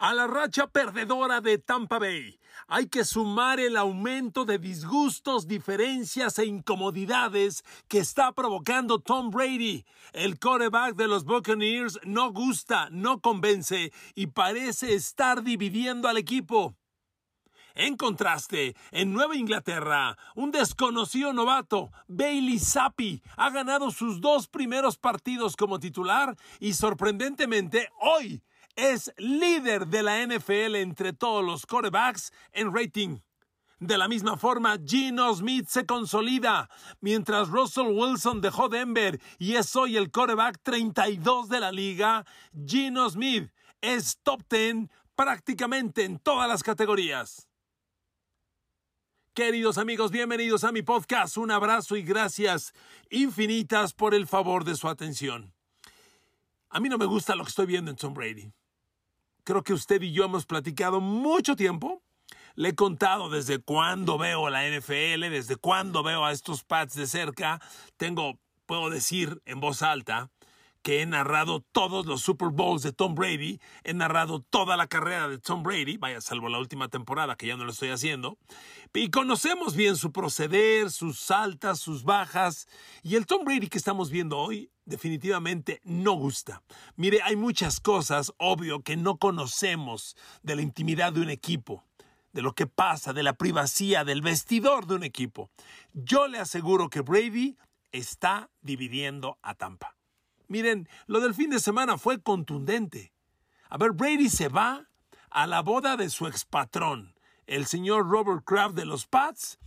A la racha perdedora de Tampa Bay hay que sumar el aumento de disgustos, diferencias e incomodidades que está provocando Tom Brady. El quarterback de los Buccaneers no gusta, no convence y parece estar dividiendo al equipo. En contraste, en Nueva Inglaterra, un desconocido novato, Bailey Zappi, ha ganado sus dos primeros partidos como titular y sorprendentemente hoy es líder de la NFL entre todos los quarterbacks en rating. De la misma forma, Gino Smith se consolida, mientras Russell Wilson dejó Denver y es hoy el quarterback 32 de la liga. Gino Smith es top 10 prácticamente en todas las categorías. Queridos amigos, bienvenidos a mi podcast. Un abrazo y gracias infinitas por el favor de su atención. A mí no me gusta lo que estoy viendo en Tom Brady creo que usted y yo hemos platicado mucho tiempo. Le he contado desde cuándo veo la NFL, desde cuándo veo a estos Pats de cerca. Tengo, puedo decir en voz alta, que he narrado todos los Super Bowls de Tom Brady, he narrado toda la carrera de Tom Brady, vaya, salvo la última temporada que ya no lo estoy haciendo, y conocemos bien su proceder, sus altas, sus bajas, y el Tom Brady que estamos viendo hoy definitivamente no gusta. Mire, hay muchas cosas, obvio, que no conocemos de la intimidad de un equipo de lo que pasa, de la privacidad del vestidor de un equipo. Yo le aseguro que Brady está dividiendo a Tampa. Miren, lo del fin de semana fue contundente. A ver, Brady se va a la boda de su expatrón, el señor Robert Kraft de los Pats,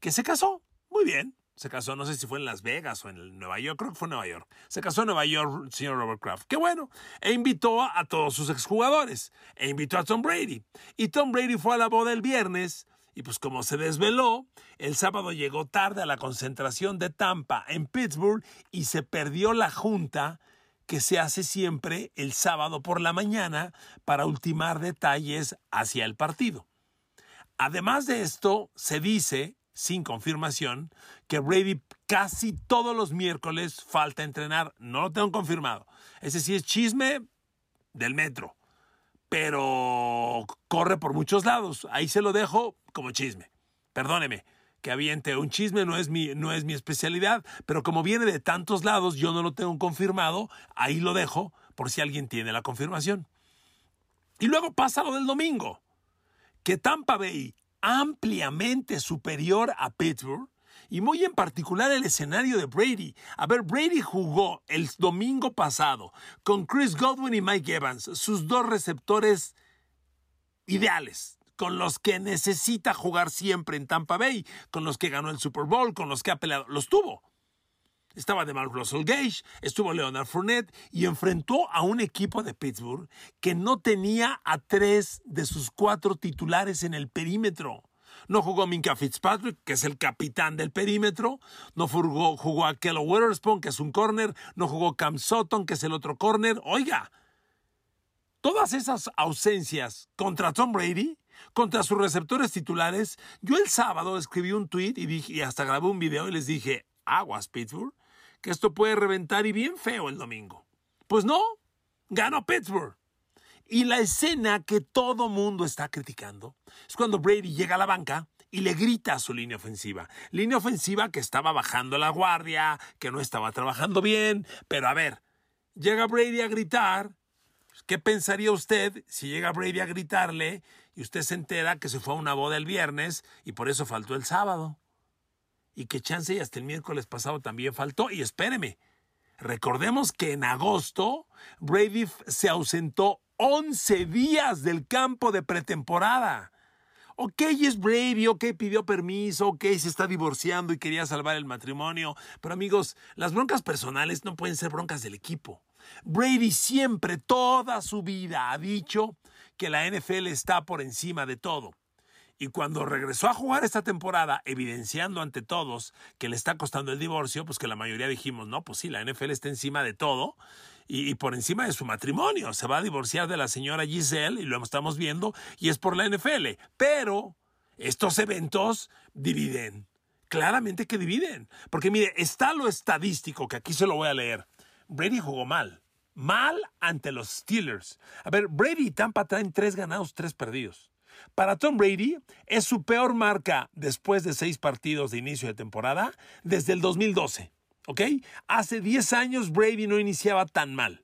que se casó. Muy bien. Se casó, no sé si fue en Las Vegas o en Nueva York, creo que fue en Nueva York. Se casó en Nueva York el señor Robert Kraft. Qué bueno. E invitó a todos sus exjugadores. E invitó a Tom Brady. Y Tom Brady fue a la boda el viernes y pues como se desveló, el sábado llegó tarde a la concentración de Tampa en Pittsburgh y se perdió la junta que se hace siempre el sábado por la mañana para ultimar detalles hacia el partido. Además de esto, se dice, sin confirmación, que Brady casi todos los miércoles falta entrenar. No lo tengo confirmado. Ese sí es chisme del metro pero corre por muchos lados. Ahí se lo dejo como chisme. Perdóneme que aviente un chisme, no es, mi, no es mi especialidad, pero como viene de tantos lados, yo no lo tengo confirmado, ahí lo dejo por si alguien tiene la confirmación. Y luego pasa lo del domingo, que Tampa Bay, ampliamente superior a Pittsburgh, y muy en particular el escenario de Brady. A ver, Brady jugó el domingo pasado con Chris Godwin y Mike Evans, sus dos receptores ideales, con los que necesita jugar siempre en Tampa Bay, con los que ganó el Super Bowl, con los que ha peleado, los tuvo. Estaba de Mark Russell Gage, estuvo Leonard Fournette y enfrentó a un equipo de Pittsburgh que no tenía a tres de sus cuatro titulares en el perímetro. No jugó Minka Fitzpatrick, que es el capitán del perímetro. No jugó, jugó a Kello Witherspoon, que es un corner. No jugó Cam Sutton, que es el otro corner. Oiga, todas esas ausencias contra Tom Brady, contra sus receptores titulares, yo el sábado escribí un tweet y, dije, y hasta grabé un video y les dije, aguas Pittsburgh, que esto puede reventar y bien feo el domingo. Pues no, ganó Pittsburgh. Y la escena que todo mundo está criticando es cuando Brady llega a la banca y le grita a su línea ofensiva. Línea ofensiva que estaba bajando la guardia, que no estaba trabajando bien. Pero a ver, llega Brady a gritar. ¿Qué pensaría usted si llega Brady a gritarle y usted se entera que se fue a una boda el viernes y por eso faltó el sábado? Y que chance y hasta el miércoles pasado también faltó. Y espéreme, recordemos que en agosto Brady se ausentó 11 días del campo de pretemporada. Ok, es Brady, ok, pidió permiso, ok, se está divorciando y quería salvar el matrimonio. Pero amigos, las broncas personales no pueden ser broncas del equipo. Brady siempre, toda su vida, ha dicho que la NFL está por encima de todo. Y cuando regresó a jugar esta temporada, evidenciando ante todos que le está costando el divorcio, pues que la mayoría dijimos, no, pues sí, la NFL está encima de todo y, por encima de su matrimonio. Se va a divorciar de la señora Giselle y lo estamos viendo y es por la NFL. Pero estos eventos dividen. Claramente que dividen. Porque mire, está lo estadístico, que aquí se lo voy a leer. Brady jugó mal mal ante los Steelers. A ver, Brady y Tampa traen tres ganados, tres perdidos. Para Tom Brady es su peor marca después de seis partidos de inicio de temporada desde el 2012. ¿Ok? Hace 10 años Brady no iniciaba tan mal.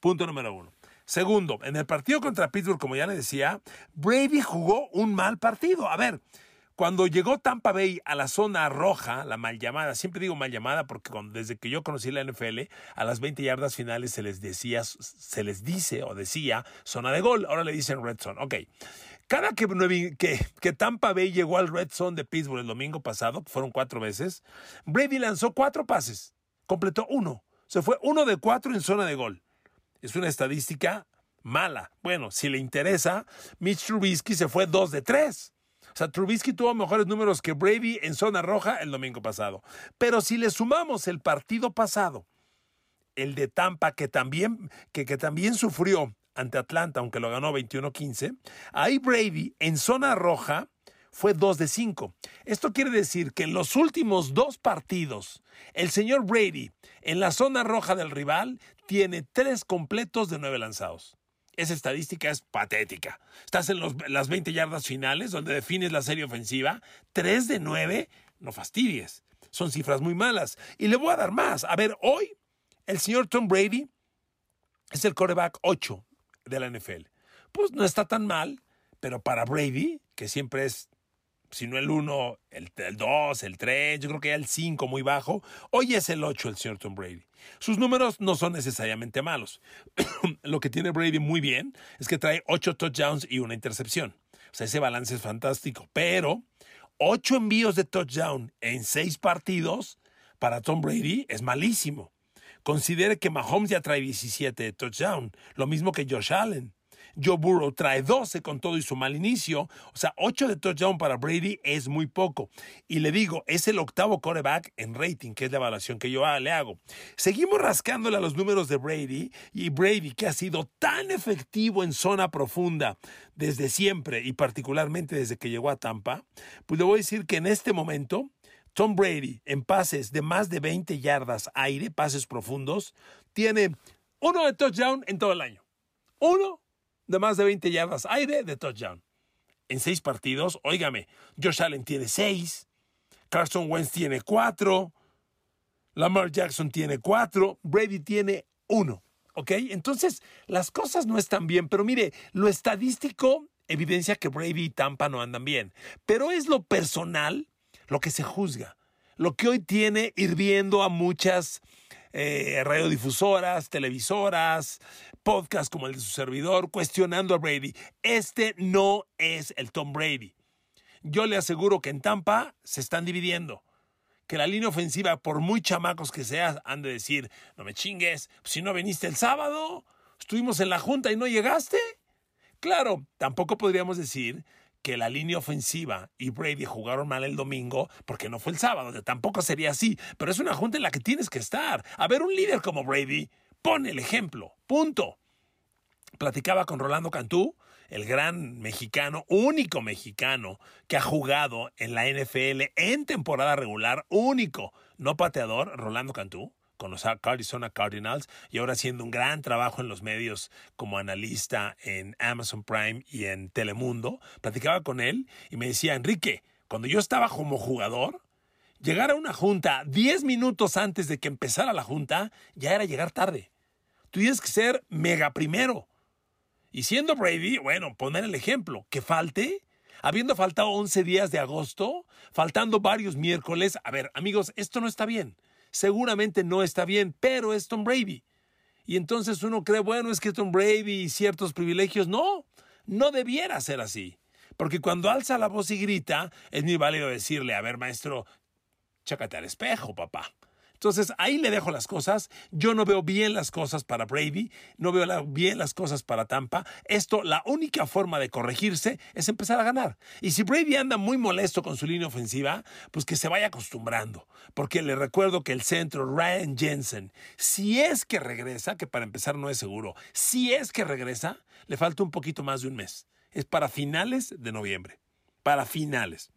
Punto número uno. Segundo, en el partido contra Pittsburgh, como ya le decía, Brady jugó un mal partido. A ver, cuando llegó Tampa Bay a la zona roja, la mal llamada, siempre digo mal llamada porque desde que yo conocí la NFL, a las 20 yardas finales se les decía, se les dice o decía zona de gol, ahora le dicen red zone. Ok. Cada que, que, que, Tampa Bay llegó al red zone de Pittsburgh el domingo pasado, que fueron cuatro veces, Brady lanzó cuatro pases, completó uno. Se fue uno de cuatro en zona de gol. Es una estadística mala. Bueno, si le interesa, Mitch Trubisky se fue dos de tres. O sea, Trubisky tuvo mejores números que Brady en zona roja el domingo pasado. Pero si le sumamos el partido pasado, el de Tampa, que también, que, que también sufrió ante Atlanta, aunque lo ganó 21-15, ahí Brady en zona roja fue 2 de 5. Esto quiere decir que en los últimos dos partidos, el señor Brady en la zona roja del rival tiene tres completos de nueve lanzados. Esa estadística es patética. Estás en las 20 yardas finales, donde defines la serie ofensiva. 3 de 9, no fastidies. Son cifras muy malas. Y le voy a dar más. A ver, hoy el señor Tom Brady es el coreback 8 de la NFL. Pues no está tan mal, pero para Brady, que siempre es, si no el 1, el, 2, el 3, yo creo que ya el 5 muy bajo, hoy es el 8 el señor Tom Brady. Sus números no son necesariamente malos. Lo que tiene Brady muy bien es que trae 8 touchdowns y una intercepción. O sea, ese balance es fantástico. Pero 8 envíos de touchdown en 6 partidos para Tom Brady es malísimo. Considere que Mahomes ya trae 17 de touchdown, lo mismo que Josh Allen. Joe Burrow trae 12 con todo y su mal inicio. O sea, 8 de touchdown para Brady es muy poco. Y le digo, es el octavo quarterback en rating, que es la evaluación que yo le hago. Seguimos rascándole a los números de Brady y Brady, que ha sido tan efectivo en zona profunda desde siempre y particularmente desde que llegó a Tampa, pues le voy a decir que en este momento Tom Brady en pases de más de 20 yardas aire, pases profundos, tiene uno de touchdown en todo el año. Uno de más de 20 yardas aire de touchdown. En seis partidos, óigame, Josh Allen tiene seis, Carson Wentz tiene cuatro, Lamar Jackson tiene cuatro, Brady tiene uno. ¿Ok? Entonces, las cosas no están bien, pero mire, lo estadístico evidencia que Brady y Tampa no andan bien, pero es lo personal lo que se juzga, lo que hoy tiene hirviendo a muchas eh, radiodifusoras, televisoras, podcasts como el de su servidor, cuestionando a Brady. Este no es el Tom Brady. Yo le aseguro que en Tampa se están dividiendo. Que la línea ofensiva, por muy chamacos que seas, han de decir, no me chingues, si no viniste el sábado, estuvimos en la junta y no llegaste. Claro, tampoco podríamos decir que la línea ofensiva y Brady jugaron mal el domingo porque no fue el sábado, tampoco sería así, pero es una junta en la que tienes que estar. A ver, un líder como Brady pone el ejemplo, punto. Platicaba con Rolando Cantú, el gran mexicano, único mexicano que ha jugado en la NFL en temporada regular, único, no pateador, Rolando Cantú con los Arizona Cardinals y ahora haciendo un gran trabajo en los medios como analista en Amazon Prime y en Telemundo. Platicaba con él y me decía, Enrique, cuando yo estaba como jugador, llegar a una junta 10 minutos antes de que empezara la junta ya era llegar tarde. Tú que ser mega primero. Y siendo Brady, bueno, poner el ejemplo, que falte, habiendo faltado 11 días de agosto, faltando varios miércoles, a ver, amigos, esto no está bien seguramente no está bien, pero es Tom Brady. Y entonces uno cree, bueno, es que Tom Brady y ciertos privilegios. No, no debiera ser así. Porque cuando alza la voz y grita, es muy válido decirle, a ver, maestro, chácate al espejo, papá. Entonces ahí le dejo las cosas. Yo no veo bien las cosas para Brady, no veo bien las cosas para Tampa. Esto, la única forma de corregirse es empezar a ganar. Y si Brady anda muy molesto con su línea ofensiva, pues que se vaya acostumbrando. Porque le recuerdo que el centro, Ryan Jensen, si es que regresa, que para empezar no es seguro, si es que regresa, le falta un poquito más de un mes. Es para finales de noviembre. Para finales.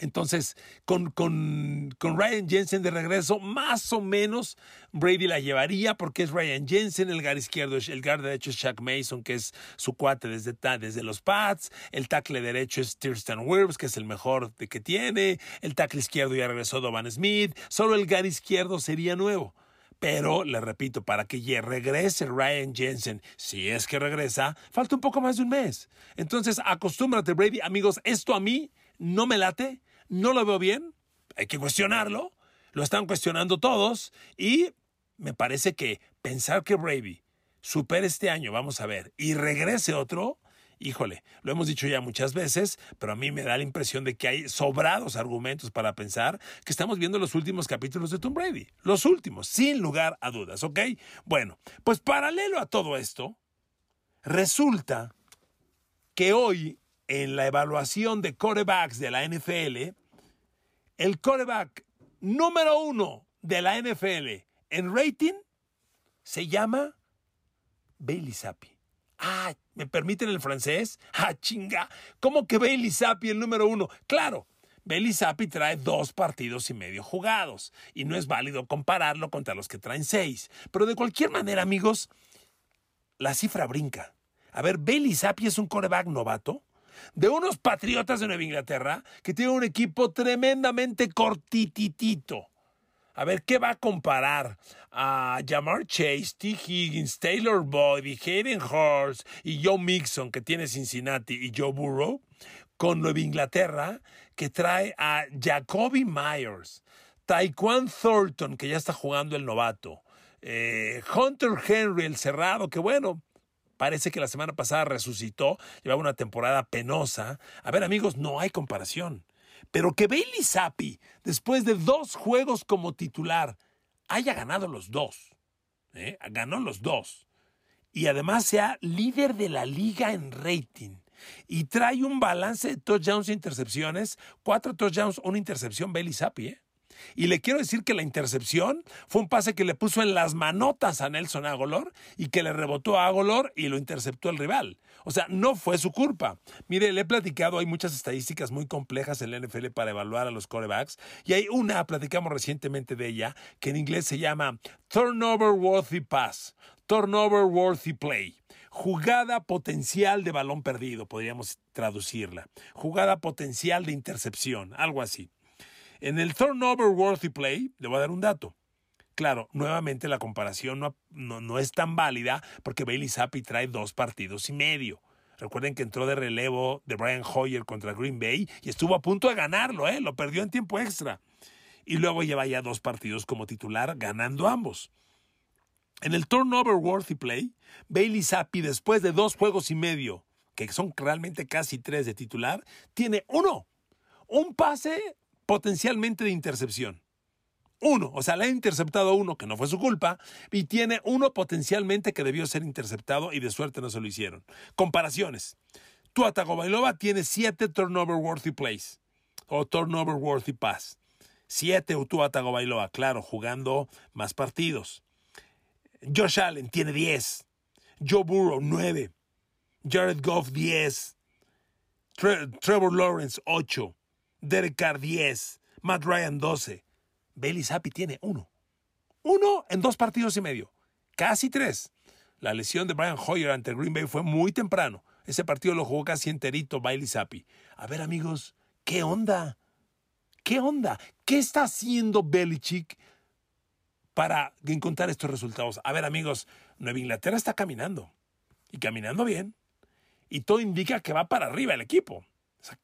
Entonces, con, con, con, Ryan Jensen de regreso, más o menos Brady la llevaría porque es Ryan Jensen, el gar izquierdo, el gar derecho es Shaq Mason, que es su cuate desde, desde los Pats, el tackle derecho es Thurston Wirfs, que es el mejor de que tiene, el tackle izquierdo ya regresó Dovan Smith, solo el gar izquierdo sería nuevo. Pero, le repito, para que regrese Ryan Jensen, si es que regresa, falta un poco más de un mes. Entonces, acostúmbrate, Brady. Amigos, esto a mí no me late no lo veo bien, hay que cuestionarlo, lo están cuestionando todos y me parece que pensar que Brady supere este año, vamos a ver, y regrese otro, híjole, lo hemos dicho ya muchas veces, pero a mí me da la impresión de que hay sobrados argumentos para pensar que estamos viendo los últimos capítulos de Tom Brady. Los últimos, sin lugar a dudas, ¿ok? Bueno, pues paralelo a todo esto, resulta que hoy en la evaluación de corebacks de la NFL, el coreback número uno de la NFL en rating se llama Bailey Zappi. Ah, ¿me permiten el francés? Ah, chinga. ¿Cómo que Bailey Zappi el número uno? Claro, Bailey Zappi trae dos partidos y medio jugados y no es válido compararlo contra los que traen seis. Pero de cualquier manera, amigos, la cifra brinca. A ver, Bailey Zappi es un coreback novato de unos patriotas de Nueva Inglaterra que tienen un equipo tremendamente cortititito. A ver, ¿qué va a comparar a Jamar Chase, T. Higgins, Taylor Boyd Hayden Hurst y Joe Mixon que tiene Cincinnati y Joe Burrow con Nueva Inglaterra que trae a Jacoby Myers, Taekwon Thornton que ya está jugando el novato, eh, Hunter Henry el cerrado que bueno, Parece que la semana pasada resucitó, llevaba una temporada penosa. A ver, amigos, no hay comparación. Pero que Bailey Zappi, después de dos juegos como titular, haya ganado los dos. ¿eh? Ganó los dos. Y además sea líder de la liga en rating. Y trae un balance de touchdowns e intercepciones. Cuatro touchdowns, una intercepción, Bailey Zappi, ¿eh? Y le quiero decir que la intercepción fue un pase que le puso en las manotas a Nelson Agolor y que le rebotó a Agolor y lo interceptó el rival. O sea, no fue su culpa. Mire, le he platicado, hay muchas estadísticas muy complejas en la NFL para evaluar a los corebacks y hay una, platicamos recientemente de ella, que en inglés se llama Turnover Worthy Pass, Turnover Worthy Play. Jugada potencial de balón perdido, podríamos traducirla. Jugada potencial de intercepción, algo así. En el turnover worthy play, le voy a dar un dato. Claro, nuevamente la comparación no, no, es tan válida porque Bailey Zappi trae dos partidos y medio. Recuerden que entró de relevo de Brian Hoyer contra Green Bay y estuvo a punto de ganarlo, ¿eh? lo perdió en tiempo extra. Y luego lleva ya dos partidos como titular, ganando ambos. En el turnover worthy play, Bailey Zappi, después de dos juegos y medio, que son realmente casi tres de titular, tiene uno. Un pase potencialmente de intercepción. Uno, o sea, le ha interceptado uno que no fue su culpa y tiene uno potencialmente que debió ser interceptado y de suerte no se lo hicieron. Comparaciones. Tua Tagovailoa tiene siete turnover worthy plays o turnover worthy pass. Siete Tua Tagovailoa, claro, jugando más partidos. Josh Allen tiene diez. Joe Burrow, nueve. Jared Goff, diez. Trevor Lawrence, ocho. Derek Carr 10, Matt Ryan 12. Bailey Zappi tiene uno. Uno en dos partidos y medio. Casi tres. La lesión de Brian Hoyer ante Green Bay fue muy temprano. Ese partido lo jugó casi enterito Bailey Zappi. A ver, amigos, ¿qué onda? ¿Qué onda? ¿Qué está haciendo Belichick para encontrar estos resultados? A ver, amigos, Nueva Inglaterra está caminando. Y caminando bien. Y todo indica que va para arriba el equipo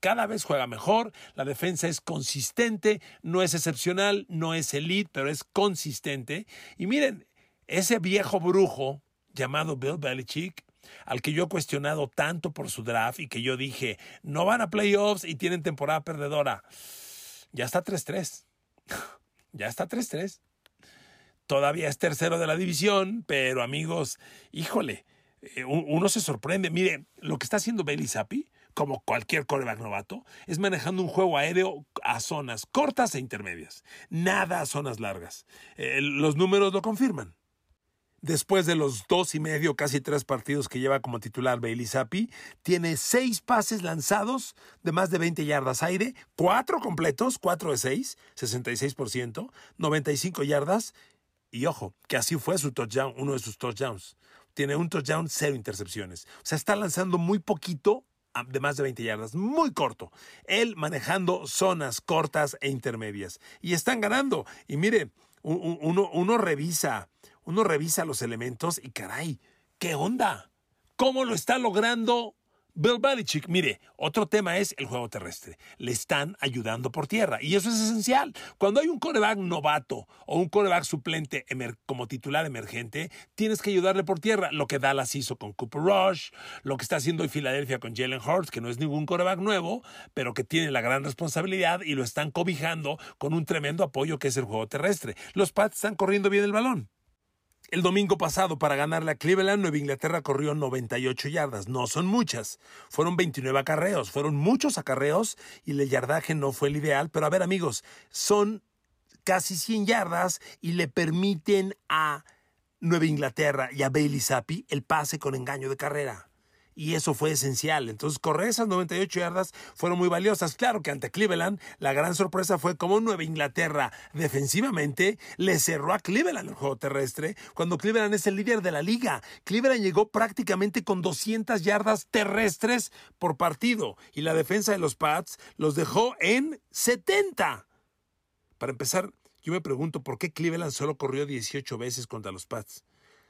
cada vez juega mejor, la defensa es consistente, no es excepcional, no es elite, pero es consistente. Y miren, ese viejo brujo llamado Bill Belichick, al que yo he cuestionado tanto por su draft y que yo dije, no van a playoffs y tienen temporada perdedora, ya está 3-3. ya está 3-3. Todavía es tercero de la división, pero amigos, híjole, eh, uno se sorprende. Mire, lo que está haciendo Bailey Zappi como cualquier coreback novato, es manejando un juego aéreo a zonas cortas e intermedias. Nada a zonas largas. Eh, los números lo confirman. después de los dos y medio, casi tres partidos que lleva como titular Bailey Zappi, tiene seis pases lanzados de más de 20 yardas aire, cuatro completos, cuatro de seis, 66%, 95 yardas. Y ojo, que así fue su touchdown, uno de sus touchdowns. Tiene un touchdown, cero intercepciones. O sea, está lanzando muy poquito de más de 20 yardas, muy corto. Él manejando zonas cortas e intermedias. Y están ganando. Y mire, uno, uno revisa uno revisa los elementos y caray, ¿qué onda? ¿Cómo lo está logrando Bill Belichick? Mire, otro tema es el juego terrestre. Le están ayudando por tierra y eso es esencial. Cuando hay un coreback novato o un coreback suplente como titular emergente, tienes que ayudarle por tierra. Lo que Dallas hizo con Cooper Rush, lo que está haciendo hoy Filadelfia con Jalen Hurts, que no es ningún coreback nuevo, pero que tiene la gran responsabilidad y lo están cobijando con un tremendo apoyo que es el juego terrestre. Los Pats están corriendo bien el balón. El domingo pasado, para ganarle a Cleveland, Nueva Inglaterra corrió 98 yardas. No son muchas. Fueron 29 acarreos. Fueron muchos acarreos y el yardaje no fue el ideal. Pero a ver, amigos, son casi 100 yardas y le permiten a Nueva Inglaterra y a Bailey Zappi el pase con engaño de carrera y eso fue esencial. Entonces, correr esas 98 yardas fueron muy valiosas. Claro que ante Cleveland, la gran sorpresa fue cómo Nueva Inglaterra defensivamente le cerró a Cleveland el juego terrestre, cuando Cleveland es el líder de la liga. Cleveland llegó prácticamente con 200 yardas terrestres por partido y la defensa de los Pats los dejó en 70. Para empezar, yo me pregunto por qué Cleveland solo corrió 18 veces contra los Pats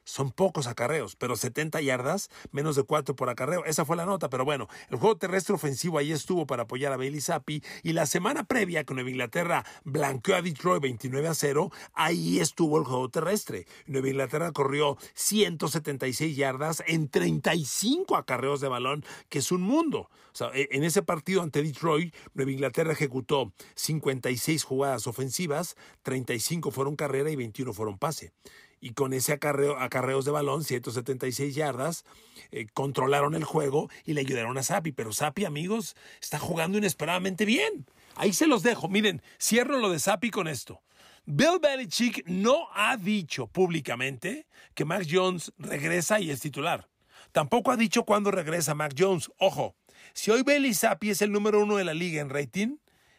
son pocos acarreos, pero 70 yardas, menos de 4 por acarreo. Esa fue la nota, pero bueno, el juego terrestre ofensivo ahí estuvo para apoyar a Bailey Zappi y la semana previa que Nueva Inglaterra blanqueó a Detroit 29 a 0, ahí estuvo el juego terrestre. Nueva Inglaterra corrió 176 yardas en 35 acarreos de balón, que es un mundo. O sea, e, en ese partido ante Detroit, Nueva Inglaterra ejecutó 56 jugadas ofensivas, 35 fueron carrera y 21 fueron pase y con ese acarreo, acarreos de balón, 176 yardas, eh, controlaron el juego y le ayudaron a Sapi. Pero Sapi, amigos, está jugando inesperadamente bien. Ahí se los dejo. Miren, cierro lo de Sapi con esto. Bill Belichick no ha dicho públicamente que Mac Jones regresa y es titular. Tampoco ha dicho cuándo regresa Mac Jones. Ojo, si hoy Bailey Sapi es el número uno de la liga en rating,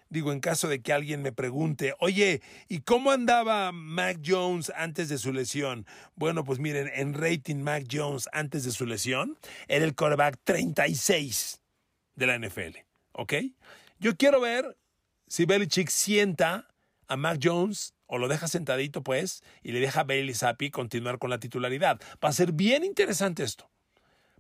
digo, en caso de que alguien me pregunte, oye, ¿y cómo andaba Mac Jones antes de su lesión? Bueno, pues miren, en rating Mac Jones antes de su lesión era el quarterback 36 de la NFL, ¿ok? Yo quiero ver si Belichick sienta a Mac Jones o lo deja sentadito, pues, y le deja a Bailey Zappi continuar con la titularidad. Va a ser bien interesante esto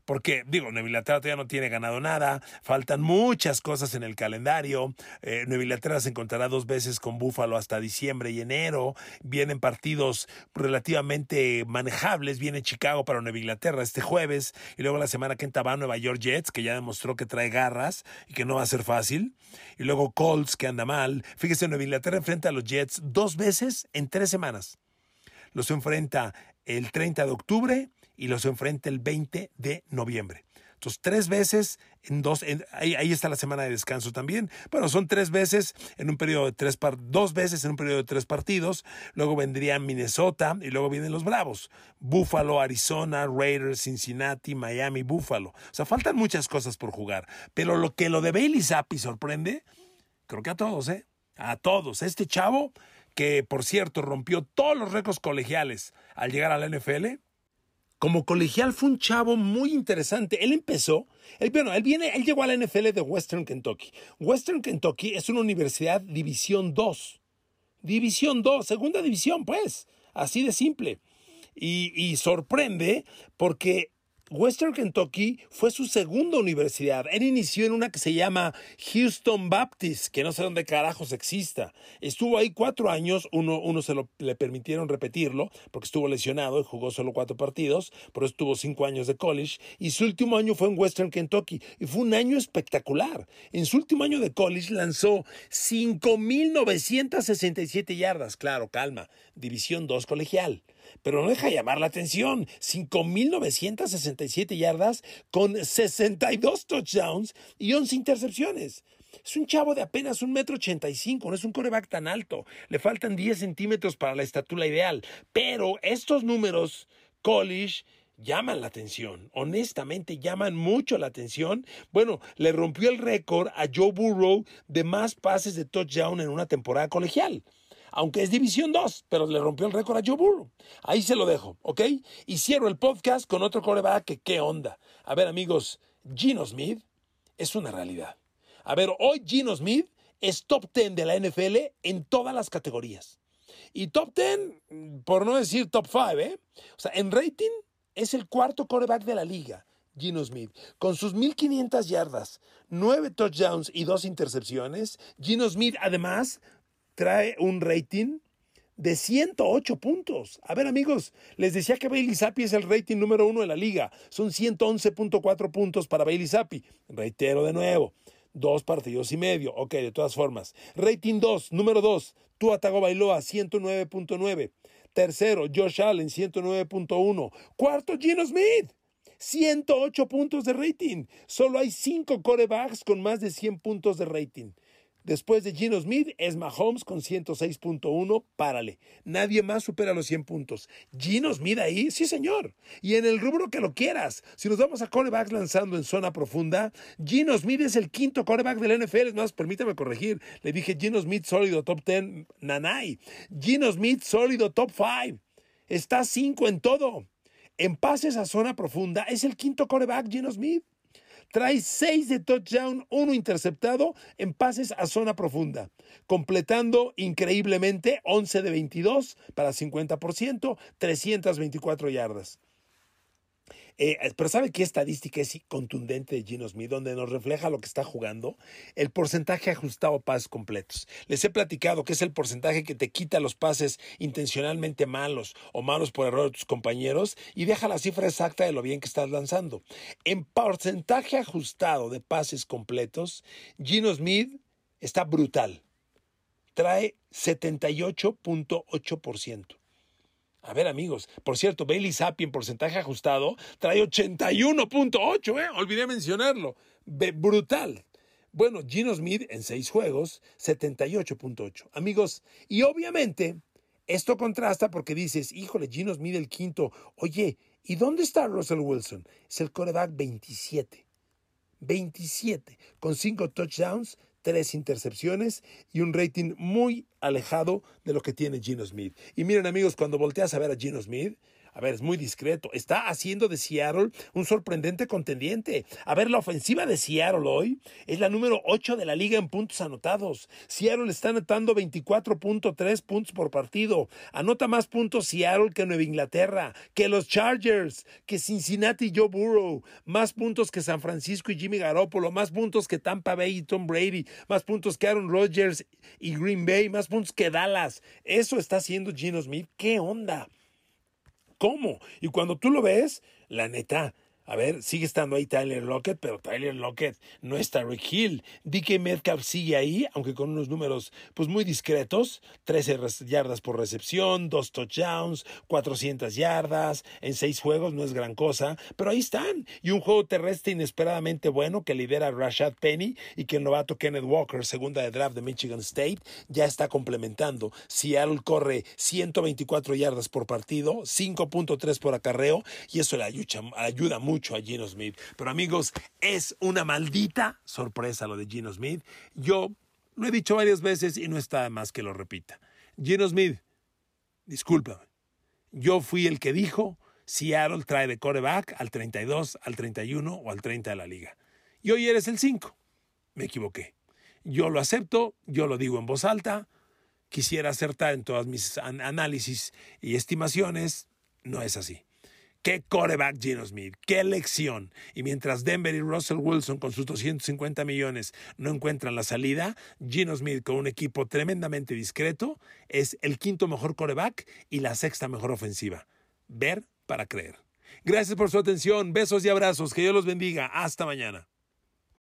porque digo, Nueva todavía no tiene ganado nada, faltan muchas cosas en el calendario, eh, Nueva Inglaterra se encontrará dos veces con Búfalo hasta diciembre y enero, vienen partidos relativamente manejables, viene Chicago para Nueva Inglaterra este jueves y luego la semana que entra va a Nueva York Jets, que ya demostró que trae garras y que no va a ser fácil, y luego Colts que anda mal, fíjese, Nueva Inglaterra enfrenta a los Jets dos veces en tres semanas, los enfrenta el 30 de octubre, y los enfrenta el 20 de noviembre. Entonces, tres veces en dos, ahí, está la semana de descanso también. Bueno, son tres veces en un periodo de tres, dos veces en un periodo de tres partidos. Luego vendría Minnesota y luego vienen los Bravos. Buffalo, Arizona, Raiders, Cincinnati, Miami, Buffalo. O sea, faltan muchas cosas por jugar. Pero lo que lo de Bailey Zappi sorprende, creo que a todos, ¿eh? A todos. Este chavo, que por cierto rompió todos los récords colegiales al llegar a la NFL, como colegial fue un chavo muy interesante. Él empezó, bueno, él viene, él llegó a la NFL de Western Kentucky. Western Kentucky es una universidad División 2. División 2, segunda división, pues, así de simple. Y sorprende porque Western Kentucky fue su segunda universidad. Él inició en una que se llama Houston Baptist, que no sé dónde carajos exista. Estuvo ahí cuatro años, uno, uno se lo, le permitieron repetirlo porque estuvo lesionado y jugó solo cuatro partidos, pero estuvo cinco años de college. Y su último año fue en Western Kentucky y fue un año espectacular. En su último año de college lanzó 5.967 yardas. Claro, calma, División 2 colegial pero no deja llamar la atención. 5.967 yardas con 62 touchdowns y 11 intercepciones. Es un chavo de apenas un metro ochenta y cinco, no es un coreback tan alto. Le faltan 10 centímetros para la estatura ideal. Pero estos números college llaman la atención, honestamente llaman mucho la atención. Bueno, le rompió el récord a Joe Burrow de más pases de touchdown en una temporada colegial. Aunque es División 2, pero le rompió el récord a Joe Burrow. Ahí se lo dejo, ¿ok? Y cierro el podcast con otro coreback que qué onda. A ver, amigos, Gino Smith es una realidad. A ver, hoy Gino Smith es top 10 de la NFL en todas las categorías. Y top 10, por no decir top 5, ¿eh? O sea, en rating es el cuarto coreback de la liga, Gino Smith. Con sus 1.500 yardas, 9 touchdowns y 2 intercepciones, Gino Smith además trae un rating de 108 puntos. A ver, amigos, les decía que Bailey Zappi es el rating número uno de la liga. Son 111.4 puntos para Bailey Zappi. Reitero de nuevo. Dos partidos y medio. Ok, de todas formas. Rating 2, número 2. Tua Tagovailoa, 109.9. Tercero, Josh Allen, 109.1. Cuarto, Gino Smith. 108 puntos de rating. Solo hay 5 corebacks con más de 100 puntos de rating. Después de Gino Smith es Mahomes con 106.1, párale. Nadie más supera los 100 puntos. Gino Smith ahí, sí señor. Y en el rubro que lo quieras. Si nos vamos a corebacks lanzando en zona profunda, Gino Smith es el quinto coreback del NFL. Es más, permítame corregir. Le dije Gino Smith sólido top 10, nanay. Gino Smith sólido top 5. Está 5 en todo. En pases a zona profunda es el quinto coreback Gino Smith. Trae 6 de touchdown, uno interceptado en pases a zona profunda, completando increíblemente 11 de 22 para 50%, 324 yardas. Eh, pero ¿sabe qué estadística es contundente de Gino Smith, donde nos refleja lo que está jugando? El porcentaje ajustado pases completos. Les he platicado que es el porcentaje que te quita los pases intencionalmente malos o malos por error de tus compañeros y deja la cifra exacta de lo bien que estás lanzando. En porcentaje ajustado de pases completos, Gino Smith está brutal. Trae 78.8%. A ver, amigos, por cierto, Bailey Zappi en porcentaje ajustado trae 81.8, ¿eh? Olvidé mencionarlo. brutal. Bueno, Gino Smith en seis juegos, 78.8. Amigos, y obviamente esto contrasta porque dices, híjole, Gino Smith el quinto. Oye, ¿y dónde está Russell Wilson? Es el coreback 27. 27, con cinco touchdowns, tres intercepciones y un rating muy alejado de lo que tiene Gino Smith. Y miren amigos, cuando volteas a ver a Gino Smith, a ver, es muy discreto. Está haciendo de Seattle un sorprendente contendiente. A ver, la ofensiva de Seattle hoy es la número 8 de la liga en puntos anotados. Seattle está anotando 24.3 puntos por partido. Anota más puntos Seattle que Nueva Inglaterra, que los Chargers, que Cincinnati y Joe Burrow. Más puntos que San Francisco y Jimmy Garoppolo. Más puntos que Tampa Bay y Tom Brady. Más puntos que Aaron Rodgers y Green Bay. Más puntos que Dallas. Eso está haciendo Gino Smith. ¿Qué onda? ¿Cómo? Y cuando tú lo ves, la neta, a ver, sigue estando ahí Tyler Lockett, pero Tyler Lockett no está Rick Hill. DK Metcalf sigue ahí, aunque con unos números pues muy discretos. 13 yardas por recepción, dos touchdowns, 400 yardas en seis juegos, no es gran cosa, pero ahí están. Y un juego terrestre inesperadamente bueno que lidera Rashad Penny y que el novato Kenneth Walker, segunda de draft de Michigan State, ya está complementando. Seattle corre 124 yardas por partido, 5.3 por acarreo y eso le ayuda, ayuda mucho mucho a Gino Smith. Pero amigos, es una maldita sorpresa lo de Gino Smith. Yo lo he dicho varias veces y no está más que lo repita. Gino Smith, discúlpame. Yo fui el que dijo Seattle trae de coreback al 32, al 31 o al 30 de la liga. Y hoy eres el 5. Me equivoqué. Yo lo acepto, yo lo digo en voz alta. Quisiera acertar en todas mis análisis y estimaciones. No es así. Qué coreback Gino Smith, qué lección. Y mientras Denver y Russell Wilson con sus 250 millones no encuentran la salida, Gino Smith con un equipo tremendamente discreto es el quinto mejor coreback y la sexta mejor ofensiva. Ver para creer. Gracias por su atención, besos y abrazos, que Dios los bendiga. Hasta mañana.